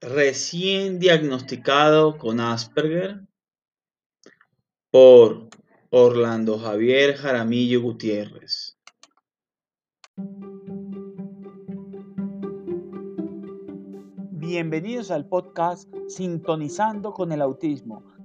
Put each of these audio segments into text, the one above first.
recién diagnosticado con Asperger por Orlando Javier Jaramillo Gutiérrez. Bienvenidos al podcast Sintonizando con el Autismo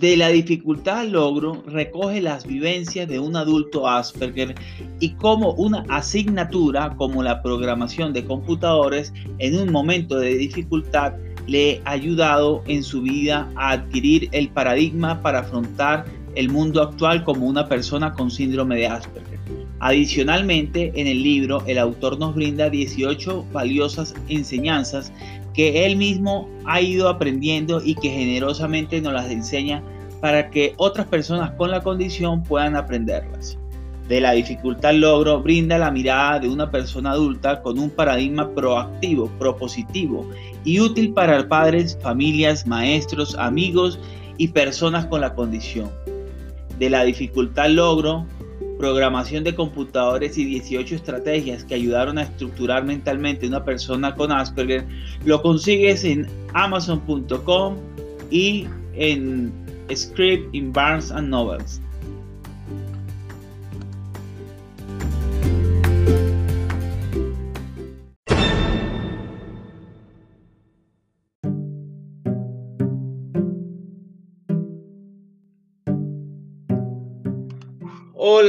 De la dificultad al logro recoge las vivencias de un adulto Asperger y cómo una asignatura como la programación de computadores en un momento de dificultad le ha ayudado en su vida a adquirir el paradigma para afrontar el mundo actual como una persona con síndrome de Asperger. Adicionalmente, en el libro, el autor nos brinda 18 valiosas enseñanzas que él mismo ha ido aprendiendo y que generosamente nos las enseña para que otras personas con la condición puedan aprenderlas. De la dificultad logro brinda la mirada de una persona adulta con un paradigma proactivo, propositivo y útil para padres, familias, maestros, amigos y personas con la condición. De la dificultad logro programación de computadores y 18 estrategias que ayudaron a estructurar mentalmente una persona con Asperger, lo consigues en amazon.com y en Script in Barnes and Novels.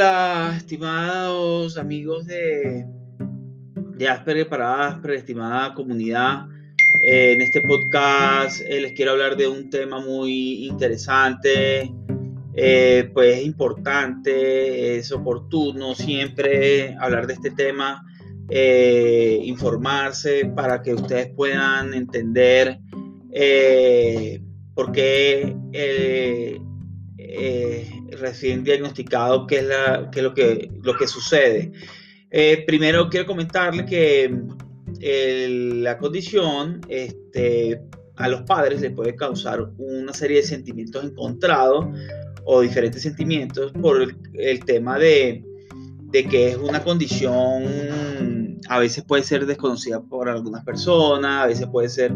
Hola, estimados amigos de, de Asperger para Asperger, estimada comunidad. Eh, en este podcast eh, les quiero hablar de un tema muy interesante, eh, pues es importante, es oportuno siempre hablar de este tema, informarse para que ustedes puedan entender por qué recién diagnosticado, qué es, la, lo, que, lo que sucede. Eh, primero quiero comentarle que la condición este, a los padres le puede causar una serie de sentimientos encontrados o diferentes sentimientos por el, tema de, de, que es una condición, a veces puede ser desconocida por algunas personas, a veces puede ser...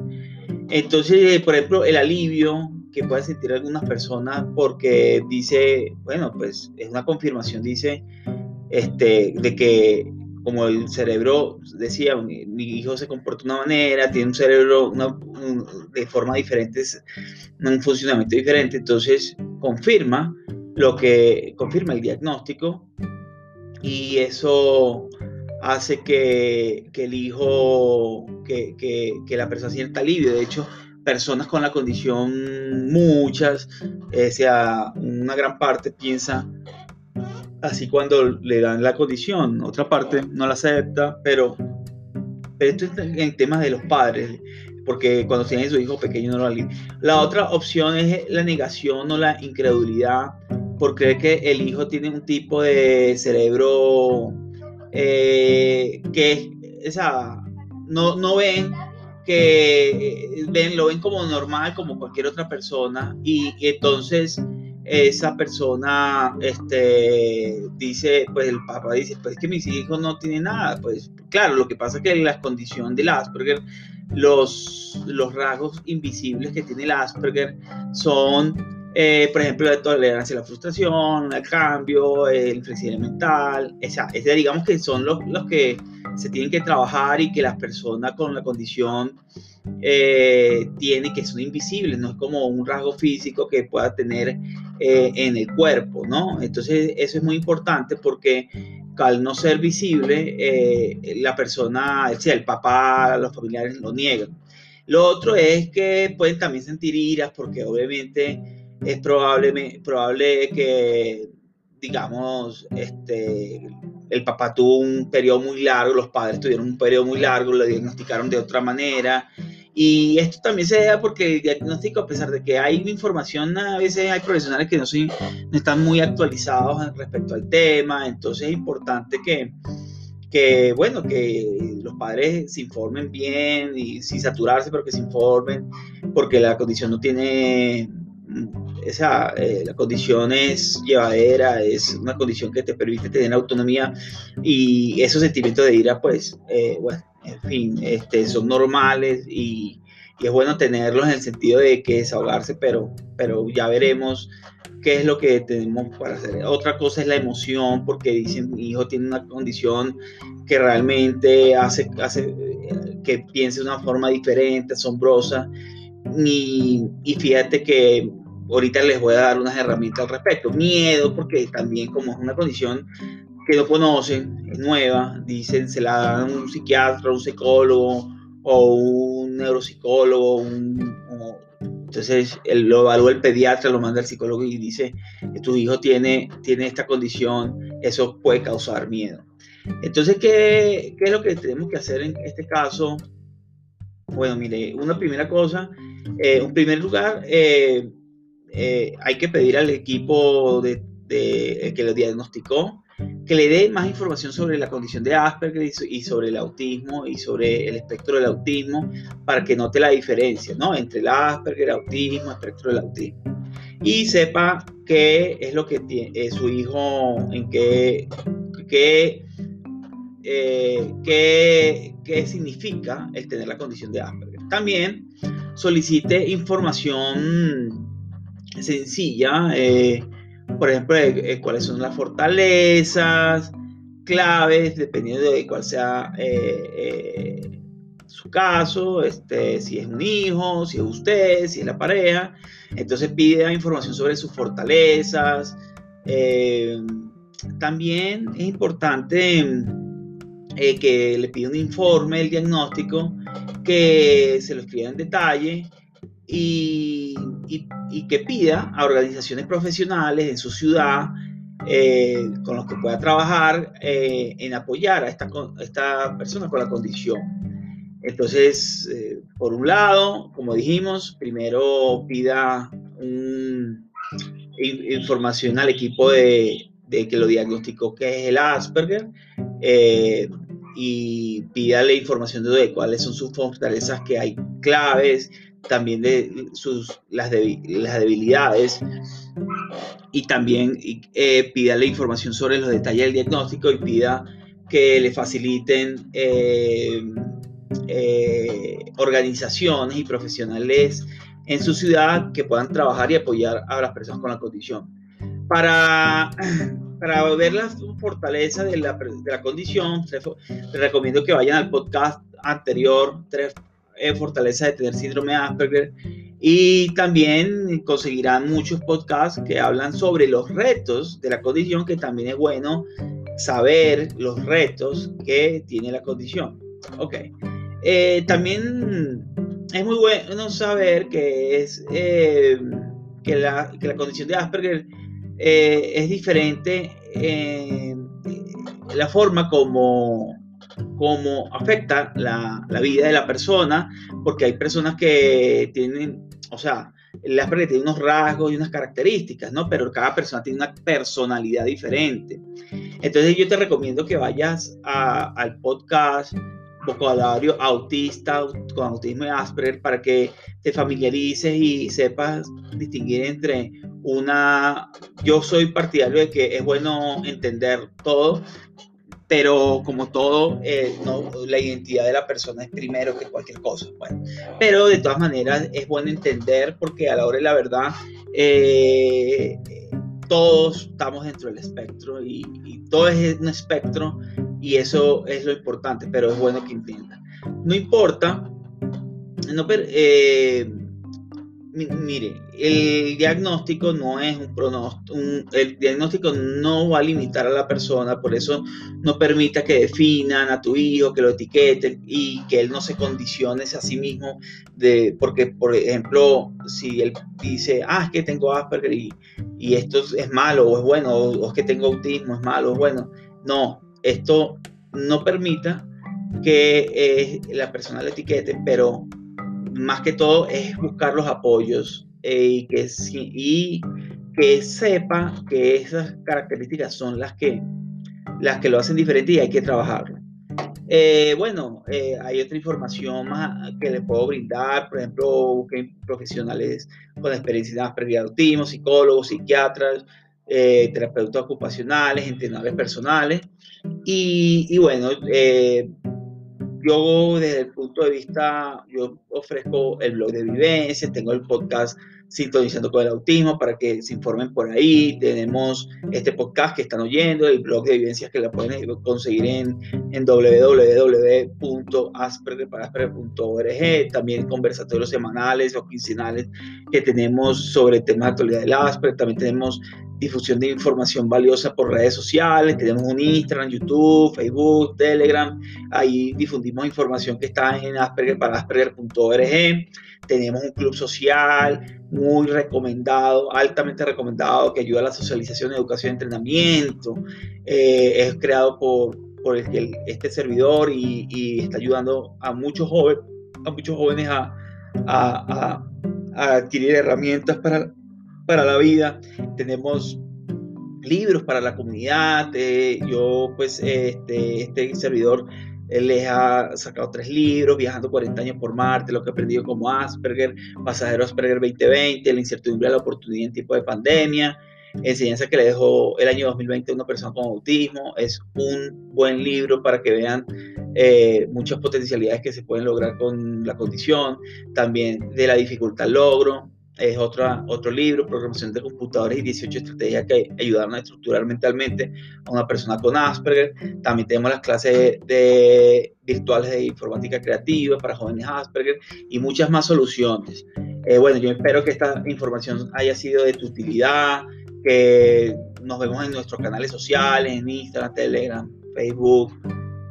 Entonces, por ejemplo, el alivio que puede sentir algunas personas porque dice, bueno, pues es una confirmación, dice, este, de que como el cerebro, decía, mi, hijo se comporta de una manera, tiene un cerebro de forma diferente, un funcionamiento diferente, entonces confirma lo que confirma el diagnóstico y eso hace que, que el hijo, que, que, que, la persona sienta alivio. De hecho, personas con la condición, muchas, eh, sea, una gran parte piensa así cuando le dan la condición, otra parte no la acepta, pero, esto es en temas de los padres, porque cuando tienen su hijo pequeño no lo La otra opción es la negación o la incredulidad por creer que el hijo tiene un tipo de cerebro eh, que, esa, no, no ven que eh, ven, lo ven como normal, como cualquier otra persona, y, entonces esa persona este, dice, pues el papá dice, pues es que mis hijos no tienen nada, pues claro, lo que pasa es que la condición del Asperger, los, los rasgos invisibles que tiene el Asperger son, eh, por ejemplo, la tolerancia a la frustración, el cambio, el flexibilidad mental, esa, ese, digamos que son los, los que se tienen que trabajar y que las personas con la condición eh, tienen que son invisibles, no es como un rasgo físico que pueda tener eh, en el cuerpo, ¿no? Entonces eso es muy importante porque al no ser visible, eh, la persona, sea, el papá, los familiares lo niegan. Lo otro es que pueden también sentir iras porque obviamente es probable, probable que, digamos, este, el papá tuvo un periodo muy largo, los padres tuvieron un periodo muy largo, lo diagnosticaron de otra manera. Y esto también se da porque el diagnóstico, a pesar de que hay información, a veces hay profesionales que no, no están muy actualizados respecto al tema, entonces es importante que, que, bueno, que los padres se informen bien y sin saturarse, pero que se informen, porque la condición no tiene esa, eh, la condición es llevadera, es una condición que te permite tener autonomía y esos sentimientos de ira, pues, eh, bueno, en fin, este, son normales y, y, es bueno tenerlos en el sentido de que desahogarse, pero, pero ya veremos qué es lo que tenemos para hacer. Otra cosa es la emoción, porque dicen, mi hijo tiene una condición que realmente hace, hace que piense de una forma diferente, asombrosa. Y, y fíjate que ahorita les voy a dar unas herramientas al respecto. Miedo, porque también como es una condición que no conocen, es nueva, dicen, se la dan un psiquiatra, un psicólogo o un neuropsicólogo, entonces lo evalúa el pediatra, lo manda el psicólogo y dice tu hijo tiene, tiene esta condición, eso puede causar miedo. Entonces, ¿qué, ¿qué, es lo que tenemos que hacer en este caso? Bueno, mire, una primera cosa, eh, en primer lugar, eh, eh, hay que pedir al equipo de, que lo diagnosticó que le dé más información sobre la condición de Asperger y sobre el autismo y sobre el espectro del autismo para que note la diferencia ¿no? entre el Asperger, el autismo, el espectro del autismo. Y sepa qué es lo que tiene eh, su hijo, en qué, qué, eh, qué, qué significa el tener la condición de Asperger. También solicite información sencilla, eh, por ejemplo, eh, cuáles son las fortalezas, claves, dependiendo de cuál sea eh, su caso, este, si es un hijo, si es usted, si es la pareja. Entonces pide información sobre sus fortalezas. también es importante que le pida un informe del diagnóstico, que se lo escriba en detalle y, que pida a organizaciones profesionales en su ciudad eh, con los que pueda trabajar eh, en apoyar a esta, esta, persona con la condición. Entonces, eh, por un lado, como dijimos, primero pida información al equipo de, de, que lo diagnosticó que es el Asperger y pídale información de cuáles son sus fortalezas, que hay claves, también de sus, las, las debilidades y también eh, pida la información sobre los detalles del diagnóstico y pida que le faciliten eh, eh, organizaciones y profesionales en su ciudad que puedan trabajar y apoyar a las personas con la condición. Para, para ver la fortaleza de la, de la condición, les recomiendo que vayan al podcast anterior, tres fortaleza de tener síndrome de Asperger y también conseguirán muchos podcasts que hablan sobre los retos de la condición, que también es bueno saber los retos que tiene la condición. Ok. Eh, también es muy bueno saber que es eh, que, la, que, la, condición de Asperger eh, es diferente en la forma como cómo afecta la, la, vida de la persona, porque hay personas que tienen, o sea, el Asperger tiene unos rasgos y unas características, ¿no? Pero cada persona tiene una personalidad diferente. Entonces yo te recomiendo que vayas al podcast vocabulario autista con autismo y Asperger para que te familiarices y sepas distinguir entre una yo soy partidario de que es bueno entender todo pero como todo, eh, la identidad de la persona es primero que cualquier cosa. Bueno, pero de todas maneras es bueno entender porque a la hora de la verdad eh, todos estamos dentro del espectro y, todo es un espectro y eso es lo importante, pero es bueno que entiendan. No importa, no, eh, mire, el diagnóstico no es un pronóstico, el diagnóstico no va a limitar a la persona, por eso no permita que definan a tu hijo, que lo etiqueten y que él no se condicione a sí mismo, de, porque por ejemplo, si él dice, ah, es que tengo Asperger y, y esto es malo o es bueno, o, es que tengo autismo, es malo o es bueno, no, esto no permita que eh, la persona le etiquete, pero más que todo es buscar los apoyos y, que, y que sepa que esas características son las que, las que lo hacen diferente y hay que trabajarlo. Eh, bueno, eh, hay otra información más que le puedo brindar, por ejemplo, busquen profesionales con experiencia en de autismo, psicólogos, psiquiatras, eh, terapeutas ocupacionales, entrenadores personales. Y, y bueno, yo desde el punto de vista, yo ofrezco el blog de vivencias, tengo el podcast sintonizando con el autismo para que se informen por ahí. Tenemos este podcast que están oyendo, el blog de vivencias que la pueden conseguir en, en. También conversatorios semanales o quincenales que tenemos sobre temas de actualidad del Asperger. También tenemos difusión de información valiosa por redes sociales. Tenemos un Instagram, YouTube, Facebook, Telegram. Ahí difundimos información que está en aspergerparasperger.org. Tenemos un club social muy recomendado, altamente recomendado, que ayuda a la socialización, educación entrenamiento. Eh, es creado por, por este servidor y, está ayudando a muchos jóvenes, a adquirir herramientas para, para la vida. Tenemos libros para la comunidad. Eh, yo, pues, este, este servidor él les ha sacado tres libros, Viajando 40 años por Marte, lo que he aprendido como Asperger, Pasajero Asperger 2020, La incertidumbre de la oportunidad en tiempo de pandemia, enseñanza que le dejó el año 2020 a una persona con autismo. Es un buen libro para que vean eh, muchas potencialidades que se pueden lograr con la condición, también de la dificultad logro, es otra, otro libro, Programación de Computadores y 18 estrategias que ayudaron a estructurar mentalmente a una persona con Asperger. También tenemos las clases de, virtuales de informática creativa para jóvenes Asperger y muchas más soluciones. Eh, bueno, yo espero que esta información haya sido de tu utilidad, que nos vemos en nuestros canales sociales, en Instagram, Telegram, Facebook,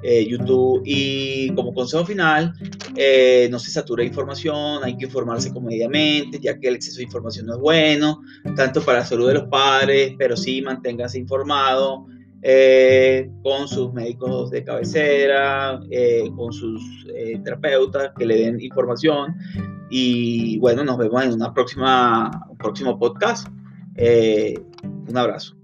eh, YouTube. Y como consejo final, eh, no se satura información, hay que informarse comedidamente, ya que el exceso de información no es bueno, tanto para la salud de los padres, pero sí manténgase informado. Eh, con sus médicos de cabecera, con sus terapeutas que le den información. Y bueno, nos vemos en una próxima, un próximo podcast. un abrazo.